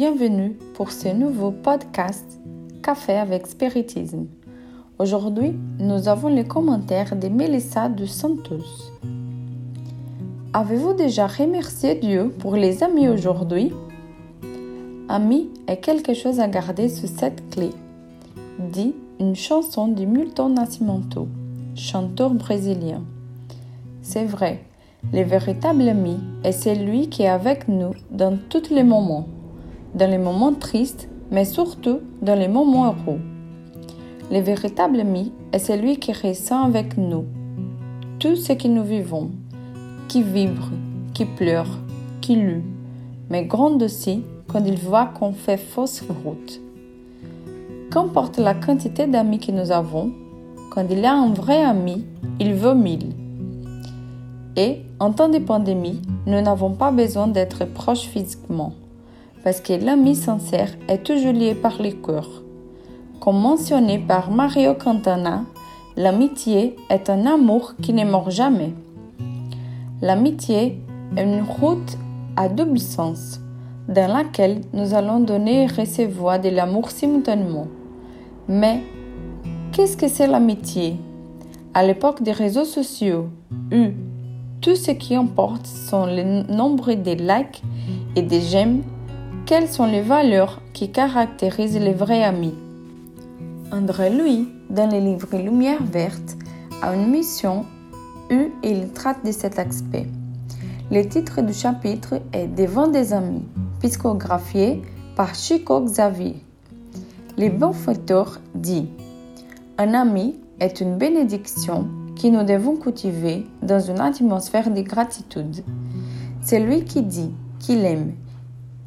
bienvenue pour ce nouveau podcast Café avec Spiritisme. Aujourd'hui, nous avons les commentaires de Melissa de Santos. Avez-vous déjà remercié Dieu pour les amis aujourd'hui? Ami est quelque chose à garder sous cette clé, dit une chanson de Milton Nascimento, chanteur brésilien. C'est vrai, le véritable ami est celui qui est avec nous dans tous les moments, dans les moments tristes, mais surtout dans les moments heureux. Le véritable ami est celui qui ressent avec nous tout ce que nous vivons, qui vibre, qui pleure, qui lutte, mais gronde aussi quand il voit qu'on fait fausse route. Qu'importe la quantité d'amis que nous avons, quand il a un vrai ami, il veut mille. Et en temps de pandémie, nous n'avons pas besoin d'être proches physiquement, parce que l'ami sincère est toujours lié par les cœurs. Comme mentionné par Mario Cantana, l'amitié est un amour qui ne meurt jamais. L'amitié est une route à double sens, dans laquelle nous allons donner et recevoir de l'amour simultanément. Mais qu'est-ce que c'est l'amitié? À l'époque des réseaux sociaux, tout ce qui importe sont le nombre de likes et de j'aime. Quelles sont les valeurs qui caractérisent les vrais amis? André Louis, dans le livre Lumière verte, a une mission où il traite de cet aspect. Le titre du chapitre est Devant des amis, psychographié par Chico Xavier. Le bon fauteur dit Un ami est une bénédiction qui nous devons cultiver dans une atmosphère de gratitude. C'est lui qui dit qu'il aime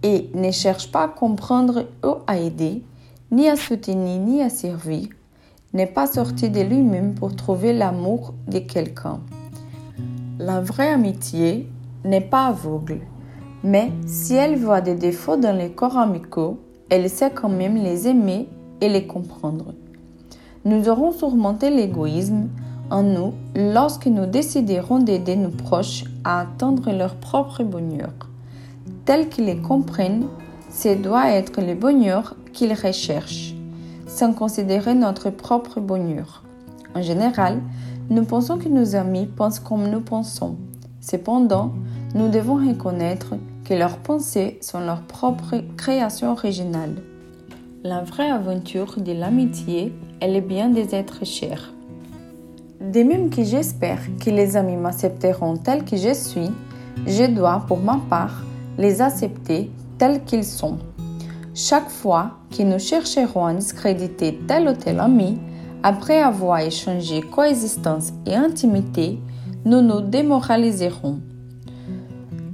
et ne cherche pas à comprendre ou à aider, ni à soutenir ni à servir, n'est pas sorti de lui-même pour trouver l'amour de quelqu'un. La vraie amitié n'est pas aveugle, mais si elle voit des défauts dans les corps amicaux, elle sait quand même les aimer et les comprendre. Nous aurons surmonté l'égoïsme en nous lorsque nous déciderons d'aider nos proches à atteindre leur propre bonheur. Tel qu'ils les comprennent, ce doit être le bonheur qu'ils recherchent, sans considérer notre propre bonheur. En général, nous pensons que nos amis pensent comme nous pensons. Cependant, nous devons reconnaître que leurs pensées sont leur propre création originale. La vraie aventure de l'amitié est le bien des êtres chers. De même que j'espère que les amis m'accepteront tel que je suis, je dois, pour ma part, les accepter tels qu'ils sont. Chaque fois que nous chercherons à discréditer tel ou tel ami, après avoir échangé coexistence et intimité, nous nous démoraliserons.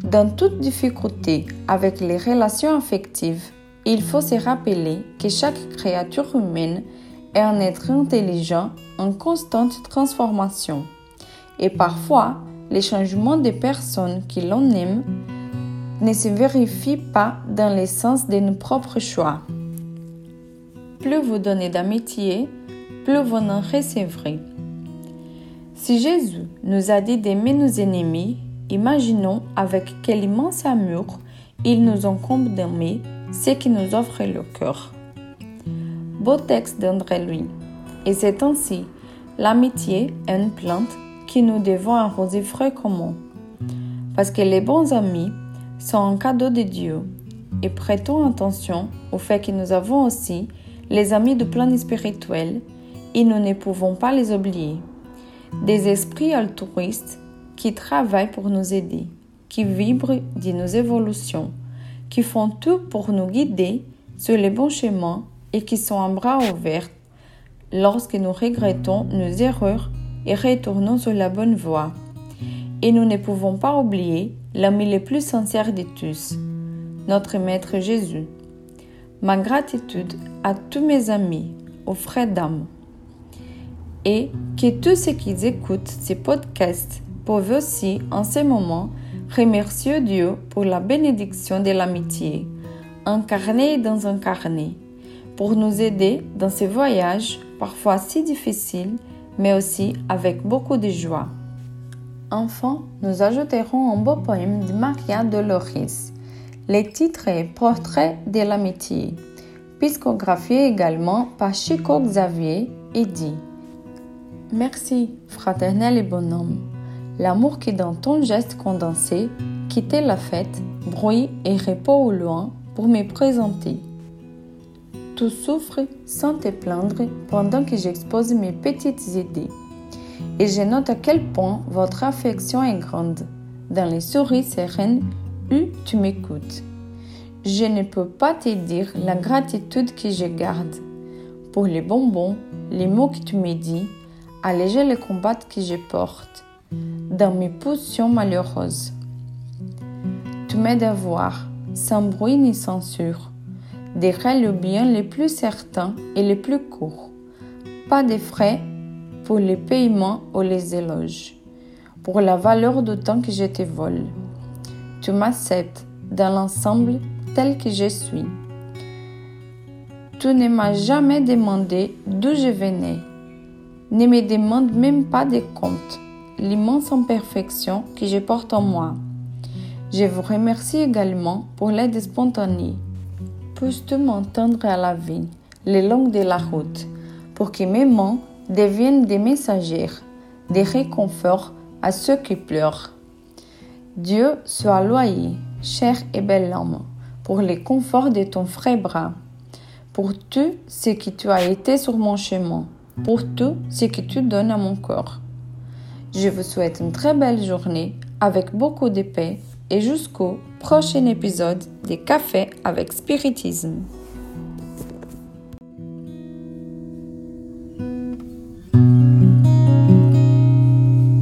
Dans toute difficulté avec les relations affectives, il faut se rappeler que chaque créature humaine est un être intelligent en constante transformation. Et parfois, les changements des personnes qui l'on aime ne se vérifient pas dans le sens de nos propres choix. Plus vous donnez d'amitié, plus vous en recevrez. Si Jésus nous a dit d'aimer nos ennemis, imaginons avec quel immense amour il nous encombre d'aimer ceux qui nous offrent le cœur. Beau texte d'André Louis. Et c'est ainsi, l'amitié est une plante que nous devons arroser fréquemment. Parce que les bons amis sont un cadeau de Dieu. Et prêtons attention au fait que nous avons aussi les amis du plan spirituel et nous ne pouvons pas les oublier. Des esprits altruistes qui travaillent pour nous aider, qui vibrent de nos évolutions, qui font tout pour nous guider sur les bons chemins et qui sont un bras ouvert lorsque nous regrettons nos erreurs et retournons sur la bonne voie. Et nous ne pouvons pas oublier l'ami le plus sincère de tous, notre Maître Jésus. Ma gratitude à tous mes amis, aux frères d'âme. Et que tous ceux qui écoutent ces podcasts peuvent aussi, en ce moment, remercier Dieu pour la bénédiction de l'amitié, incarnée dans un carnet pour nous aider dans ces voyages parfois si difficiles, mais aussi avec beaucoup de joie. Enfin, nous ajouterons un beau poème de Maria Dolores, Le titre est Portrait de l'amitié, piscographié également par Chico Xavier et dit Merci, fraternel et bonhomme. L'amour qui dans ton geste condensé quittait la fête, bruit et repos au loin pour me présenter. Tu souffres sans te plaindre pendant que j'expose mes petites idées. Et je note à quel point votre affection est grande dans les souris sereines où tu m'écoutes. Je ne peux pas te dire la gratitude que je garde pour les bonbons, les mots que tu me dis, alléger les combats que je porte dans mes positions malheureuses. Tu m'aides à voir, sans bruit ni censure, des le bien les plus certains et les plus courts. Pas de frais pour les paiements ou les éloges, pour la valeur du temps que je te vole. Tu m'acceptes dans l'ensemble tel que je suis. Tu ne m'as jamais demandé d'où je venais. Ne me demande même pas de compte, l'immense imperfection que je porte en moi. Je vous remercie également pour l'aide spontanée. Peux-tu m'entendre à la vie, les longues de la route, pour que mes mains deviennent des messagères, des réconforts à ceux qui pleurent. Dieu soit loyé, cher et bel homme, pour les conforts de ton frais bras, pour tout ce que tu as été sur mon chemin, pour tout ce que tu donnes à mon corps. Je vous souhaite une très belle journée avec beaucoup de paix et jusqu'au prochain épisode des Cafés avec Spiritisme.